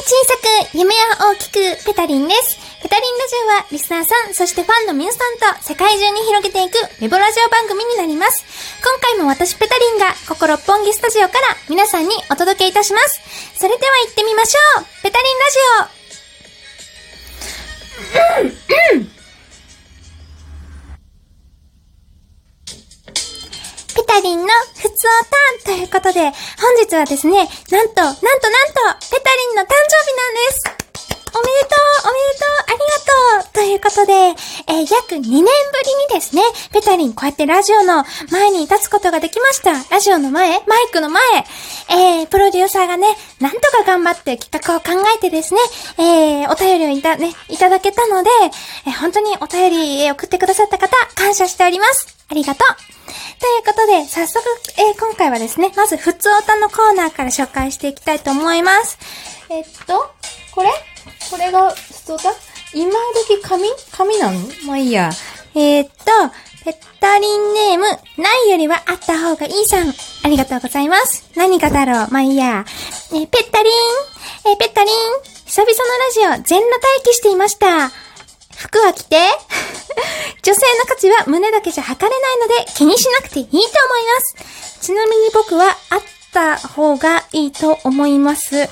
小さく、夢は大きく、ペタリンです。ペタリンラジオは、リスナーさん、そしてファンの皆さんと世界中に広げていく、ウェブラジオ番組になります。今回も私ペタリンが、ここ六本木スタジオから皆さんにお届けいたします。それでは行ってみましょうペタリンラジオということで、本日はですね、なんと、なんとなんと、ペタリンの誕生日なんです。おめでとうおめでとうありがとうということで、えー約2年ぶりにですね、ペタリンこうやってラジオの前に立つことができました。ラジオの前マイクの前えー、プロデューサーがね、なんとか頑張って企画を考えてですね、えー、お便りをいた、ね、いただけたので、えー本当にお便り送ってくださった方、感謝しております。ありがとうということで、早速、えー今回はですね、まず、ふつおたのコーナーから紹介していきたいと思います。えっと、これ？これが、ふつおた今時紙？紙なの？まあいいや。えーっと、ペッタリンネーム、ないよりはあった方がいいさん。ありがとうございます。何がだろう？まあいいや。えーペッタリン、えーペッタリン、久々のラジオ、全裸待機していました。服は着て 女性の価値は胸だけじゃ測れないので気にしなくていいと思います。ちなみに僕はあった方がいいと思います。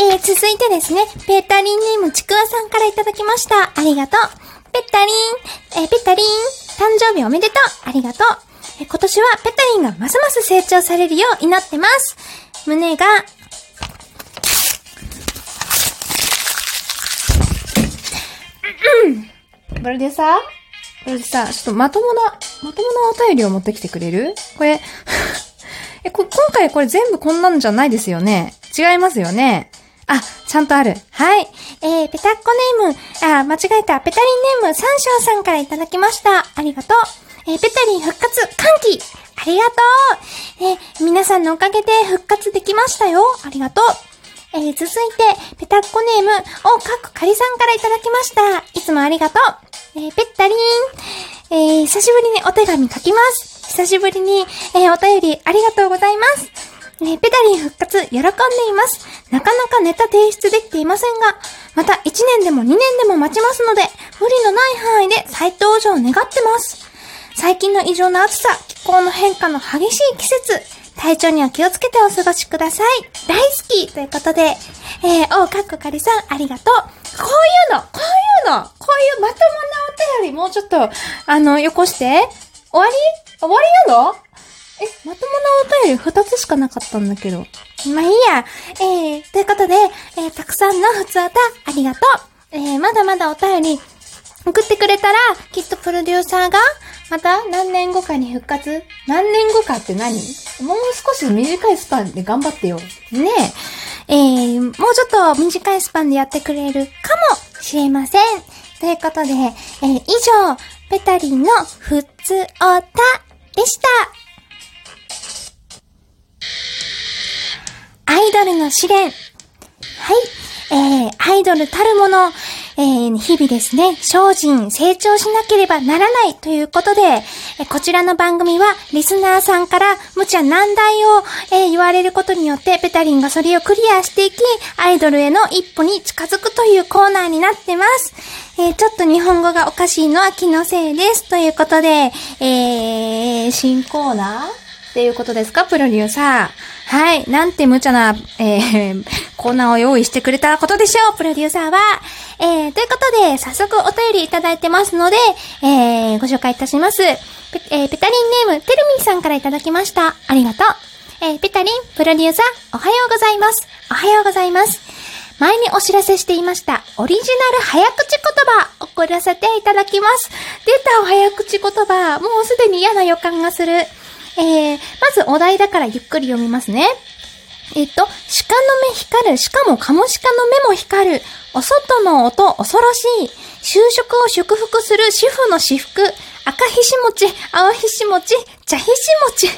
えー、続いてですね、ペータリンネームちくわさんからいただきました。ありがとう。ペッタリン、えーペッタリン、誕生日おめでとう。ありがとう。えー今年はペタリンがますます成長されるよう祈ってます。胸がプロデューサープロデューサー、ちょっとまともな、まともなお便りを持ってきてくれる？これ、え、こ、今回これ全部こんなんじゃないですよね？違いますよね？あ、ちゃんとある。はい。えー、ペタッコネーム、あ、間違えた。ペタリンネーム、サンショウさんからいただきました。ありがとう。えー、ペタリン復活、歓喜ありがとうえー、皆さんのおかげで復活できましたよ。ありがとう。えー、続いて、ペタッコネーム、おかくかりさんからいただきました。いつもありがとう。えー、ペッタリン。えー、久しぶりにお手紙書きます。久しぶりに、えー、お便りありがとうございます。え、ペタリン復活、喜んでいます。なかなかネタ提出できていませんが、また1年でも2年でも待ちますので、無理のない範囲で再登場願ってます。最近の異常な暑さ、気候の変化の激しい季節、体調には気をつけてお過ごしください。大好きということで、えー、おうかっこかりさん、ありがとう。こういうの、こういうの、こういうまともなお便り、もうちょっと、あの、よこして。終わり？終わりなの？え、まともなお便り二つしかなかったんだけど。まあいいや。えー、ということで、えー、たくさんのふつおた、ありがとう。えー、まだまだお便り、送ってくれたら、きっとプロデューサーが、また何年後かに復活何年後かって何？もう少し短いスパンで頑張ってよ。ねえ。えー、もうちょっと短いスパンでやってくれるかもしれません。ということで、えー、以上、ペタリンのふつおたでした。アイドルの試練。はい。えー、アイドルたるもの、えー、日々ですね、精進、成長しなければならないということで、えこちらの番組は、リスナーさんから無茶難題を、え言われることによって、ペタリンがそれをクリアしていき、アイドルへの一歩に近づくというコーナーになってます。えーちょっと日本語がおかしいのは気のせいです。ということで、えー、新コーナーっていうことですか、プロデューサー。はい。なんて無茶な、えー、コーナーを用意してくれたことでしょう、プロデューサーは。えー、ということで、早速お便りいただいてますので、えー、ご紹介いたします。えー、ペタリンネーム、てるみんさんからいただきました。ありがとう。えー、ペタリン、プロデューサー、おはようございます。おはようございます。前にお知らせしていました、オリジナル早口言葉、送らせていただきます。出たお早口言葉、もうすでに嫌な予感がする。えー、まずお題だからゆっくり読みますね。えっと、鹿の目光る、しかもカモシカの目も光る、お外の音恐ろしい、就職を祝福する主婦の私服、赤ひし餅、青ひし餅、茶ひし餅。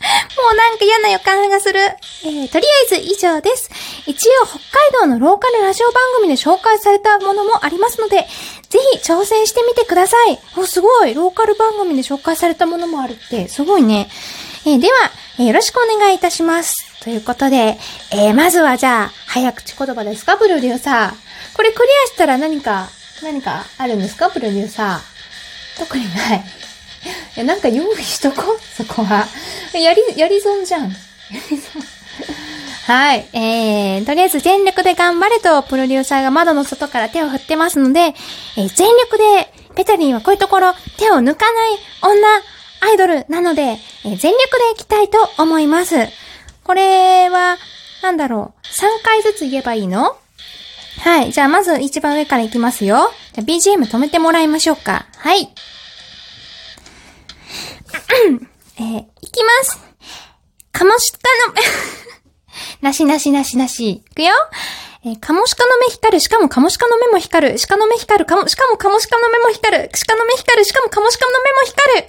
もうなんか嫌な予感がする。えー、とりあえず以上です。一応北海道のローカルラジオ番組で紹介されたものもありますので、ぜひ挑戦してみてください。お、すごいローカル番組で紹介されたものもあるって、すごいね。えーでは、えーよろしくお願いいたします。ということで、えーまずはじゃあ、早口言葉ですか、プロデューサー。これクリアしたら何か、何かあるんですか、プロデューサー。特にない。いや、なんか用意しとこう、そこは。やり、やり損じゃん。やり損。はい。えー、とりあえず全力で頑張れと、プロデューサーが窓の外から手を振ってますので、えー全力で、ペタリンはこういうところ、手を抜かない女、アイドルなので、えー全力でいきたいと思います。これは、なんだろう、3回ずつ言えばいいの？はい。じゃあ、まず一番上からいきますよ。じゃ、BGM 止めてもらいましょうか。はい。えーいきます。カモシカの、なしなしなしなし。いくよ。えーカモシカの目光る、しかもカモシカの目も光る、鹿の目光る、かも、しかもカモシカの目も光る、鹿の目光る、しかもカモシカの目も光る。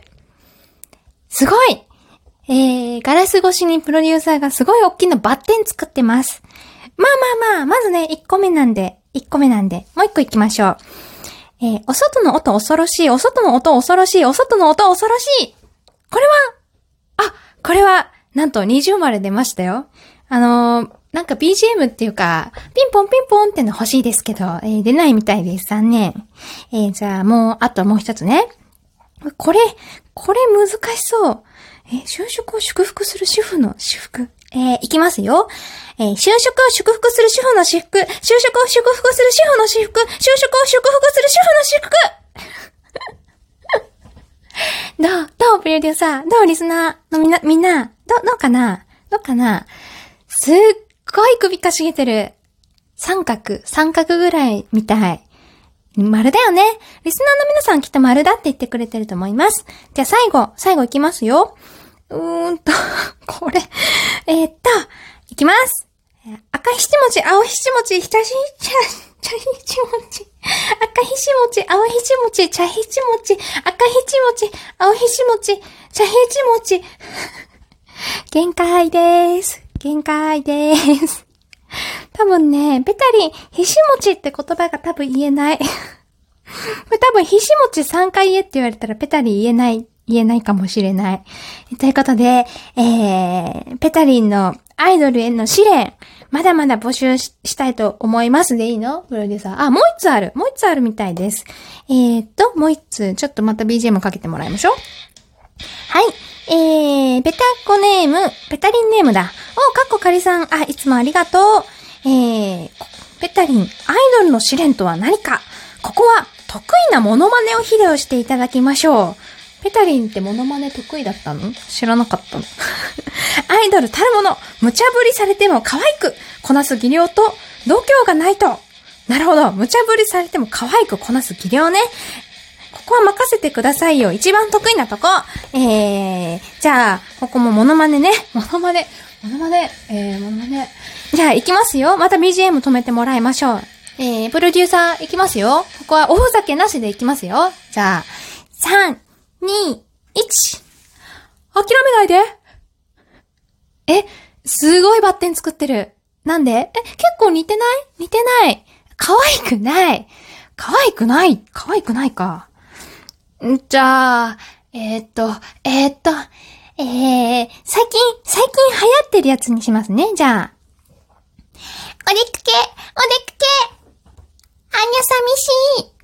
すごいえー、ガラス越しにプロデューサーがすごい大きなバッテン作ってます。まあまあまあ、まずね、1個目なんで、1個目なんで、もう1個行きましょう。えー、お外の音恐ろしい、お外の音恐ろしい、お外の音恐ろしい。これは、あ、これは、なんと20まで出ましたよ。あのーなんか BGM っていうか、ピンポンピンポンっての欲しいですけど、えー出ないみたいです。残念。えーじゃあもう、あともう一つね。これ、これ難しそう。え就職を祝福する主婦の私服。えーいきますよ。えー就職を祝福する主婦の私服。就職を祝福する主婦の私服。就職を祝福する主婦の私服。どうどうプロデューサーどうリスナーのみんな、みんなど、どうかな？どうかな？すっごい首かしげてる。三角、三角ぐらいみたい。丸だよね。リスナーの皆さんきっと丸だって言ってくれてると思います。じゃあ最後、最後いきますよ。うーんと、これ、えーっと、いきます。赤ひし餅、青ひし餅、ひたし、ちゃ、茶ひし餅。赤ひし餅、青ひし餅、茶ひし餅、赤ひし餅、青ひし餅、茶ひし餅。限界です。限界です。多分ね、ペタリン、ひし餅って言葉が多分言えない。これ多分、ひし餅3回言えって言われたらペタリン言えない、言えないかもしれない。ということで、えー、ペタリンのアイドルへの試練、まだまだ募集ししたいと思いますでいいの？プロデューサー。あ、もう一つある。もう一つあるみたいです。えーっと、もう一つ、ちょっとまた BGM かけてもらいましょう。はい。えー、ペタコネーム、ペタリンネームだ。お、かっこかりさん。あ、いつもありがとう。えー、ペタリン、アイドルの試練とは何か？ここは、得意なモノマネを披露していただきましょう。ペタリンってモノマネ得意だったの？知らなかったの？アイドルたるもの、無茶ぶりされても可愛く、こなす技量と、度胸がないと。なるほど。無茶ぶりされても可愛くこなす技量ね。ここは任せてくださいよ。一番得意なとこ。えー、じゃあ、ここもモノマネね。モノマネ。モノマネ。えー、モノマネ。じゃあ、行きますよ。また BGM 止めてもらいましょう。えー、プロデューサー行きますよ。ここはおふざけなしで行きますよ。じゃあ、3、2、1。諦めないで。え、すごいバッテン作ってる。なんで？え、結構似てない？似てない。可愛くない。可愛くない？可愛くないか。んじゃあ、えー、っと、えー、っと、えー、最近、最近流行ってるやつにしますね。じゃあ。おでくけ、おでくけ、あんにゃ寂しい。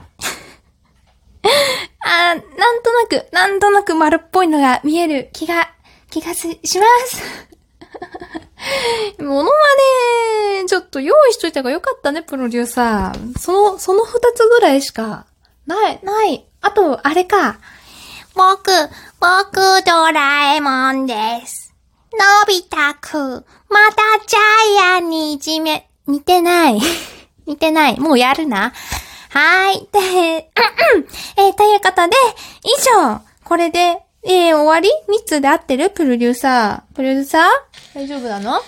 あーなんとなく、なんとなく丸っぽいのが見える気が、気が、します。モノマネ、ちょっと用意しといた方がよかったね、プロデューサー。その、その二つぐらいしか、ない、ない。あと、あれか。僕、僕、ドラえもんです。のび太くん、またジャイアンにいじめ、似てない。似てない。もうやるな。はーい。で、えーということで、以上、これで、えー、終わり ?3 つで合ってる？プロデューサー。プロデューサー？大丈夫なの？は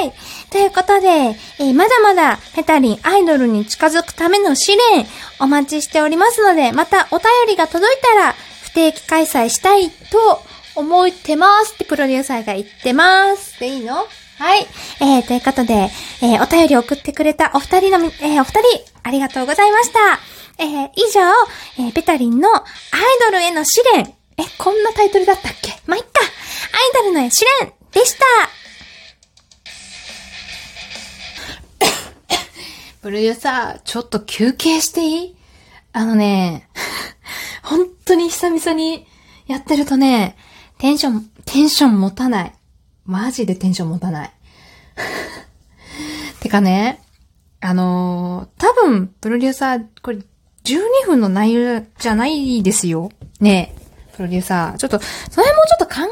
い。ということで、えーまだまだペタリンアイドルに近づくための試練お待ちしておりますので、またお便りが届いたら不定期開催したいと思ってますってプロデューサーが言ってます。でいいの？はい。えー、ということで、えー、お便りを送ってくれたお二人のみ、えー、お二人、ありがとうございました。えー、以上、えー、ペタリンのアイドルへの試練。え、こんなタイトルだったっけ？まあ、いっか。ドルの試練でした プロデューサー、ちょっと休憩していい？あのね、本当に久々にやってるとね、テンション、テンション持たない。マジでテンション持たない。てかね、あのー、多分、プロデューサー、これ、12分の内容じゃないですよ。ねえ、プロデューサー。ちょっと、その辺もちょっと考えよ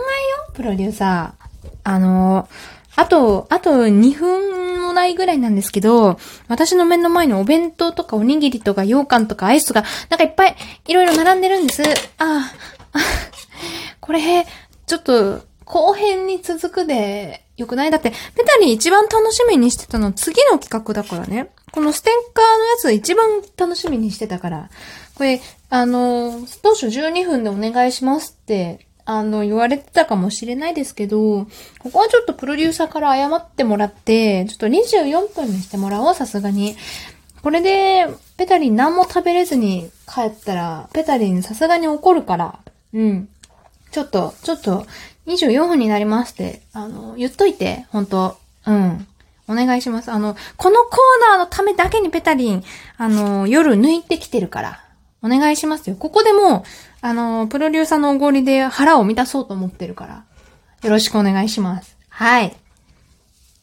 う、プロデューサー。あのー、あと、あと2分もないぐらいなんですけど、私の目の前にお弁当とかおにぎりとか羊羹とかアイスとか、なんかいっぱいいろいろ並んでるんです。ああ、これ、ちょっと、後編に続くで、よくない？だって、ペタリン一番楽しみにしてたの次の企画だからね。このステッカーのやつ一番楽しみにしてたから。これ、あの、当初12分でお願いしますって、あの、言われてたかもしれないですけど、ここはちょっとプロデューサーから謝ってもらって、ちょっと24分にしてもらおう、さすがに。これで、ペタリン何も食べれずに帰ったら、ペタリンさすがに怒るから、うん。ちょっと、ちょっと、24分になりますって、あの、言っといて、本当うん。お願いします。あの、このコーナーのためだけにペタリン、あの、夜抜いてきてるから。お願いしますよ。ここでもあの、プロデューサーのおごりで腹を満たそうと思ってるから。よろしくお願いします。はい。